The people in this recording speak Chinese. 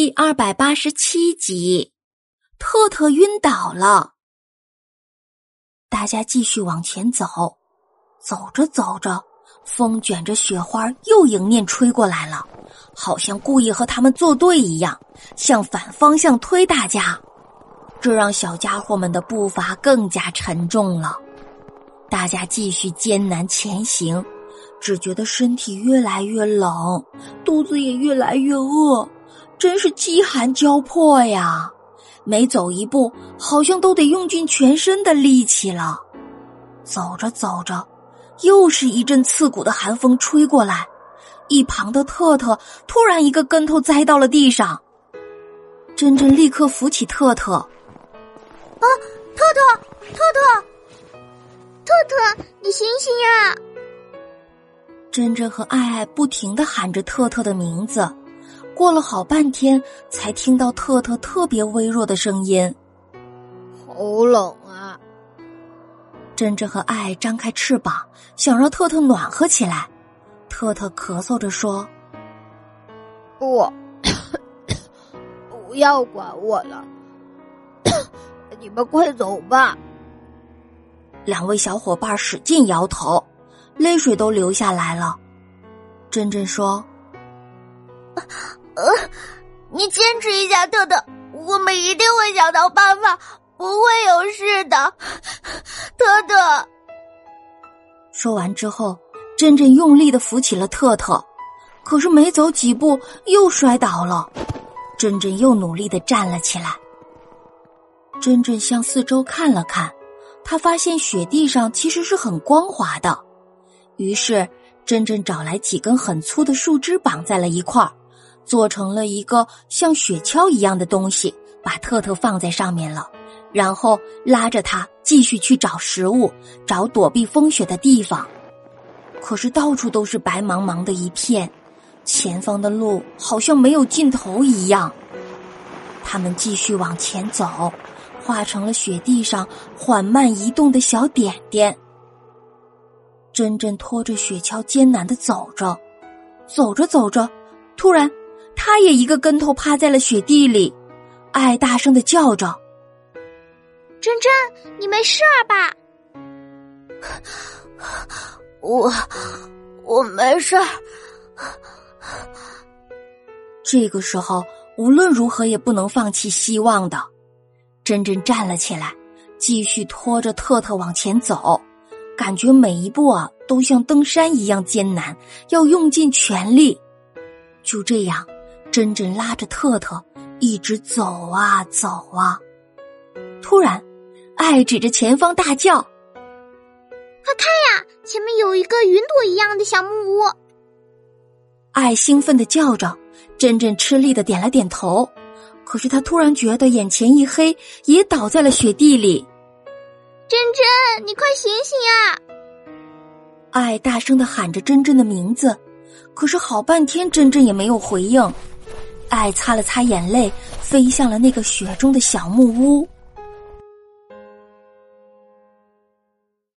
第二百八十七集，特特晕倒了。大家继续往前走，走着走着，风卷着雪花又迎面吹过来了，好像故意和他们作对一样，向反方向推大家。这让小家伙们的步伐更加沉重了。大家继续艰难前行，只觉得身体越来越冷，肚子也越来越饿。真是饥寒交迫呀！每走一步，好像都得用尽全身的力气了。走着走着，又是一阵刺骨的寒风吹过来，一旁的特特突然一个跟头栽到了地上。珍珍立刻扶起特特。啊，特特，特特，特特，你醒醒呀！珍珍和爱爱不停的喊着特特的名字。过了好半天，才听到特特特别微弱的声音：“好冷啊！”珍珍和爱张开翅膀，想让特特暖和起来。特特咳嗽着说：“不，不要管我了，你们快走吧。”两位小伙伴使劲摇头，泪水都流下来了。珍珍说。呃，你坚持一下，特特，我们一定会想到办法，不会有事的，特特。说完之后，珍珍用力的扶起了特特，可是没走几步又摔倒了。珍珍又努力的站了起来。珍珍向四周看了看，她发现雪地上其实是很光滑的，于是珍珍找来几根很粗的树枝绑在了一块儿。做成了一个像雪橇一样的东西，把特特放在上面了，然后拉着他继续去找食物，找躲避风雪的地方。可是到处都是白茫茫的一片，前方的路好像没有尽头一样。他们继续往前走，化成了雪地上缓慢移动的小点点。珍珍拖着雪橇艰难的走着，走着走着，突然。他也一个跟头趴在了雪地里，爱大声的叫着：“珍珍，你没事吧？”“我我没事儿。”这个时候，无论如何也不能放弃希望的。珍珍站了起来，继续拖着特特往前走，感觉每一步啊都像登山一样艰难，要用尽全力。就这样。珍珍拉着特特一直走啊走啊，突然，爱指着前方大叫：“快看呀，前面有一个云朵一样的小木屋！”爱兴奋的叫着，珍珍吃力的点了点头。可是他突然觉得眼前一黑，也倒在了雪地里。珍珍，你快醒醒呀！爱大声的喊着珍珍的名字，可是好半天，珍珍也没有回应。爱擦了擦眼泪，飞向了那个雪中的小木屋。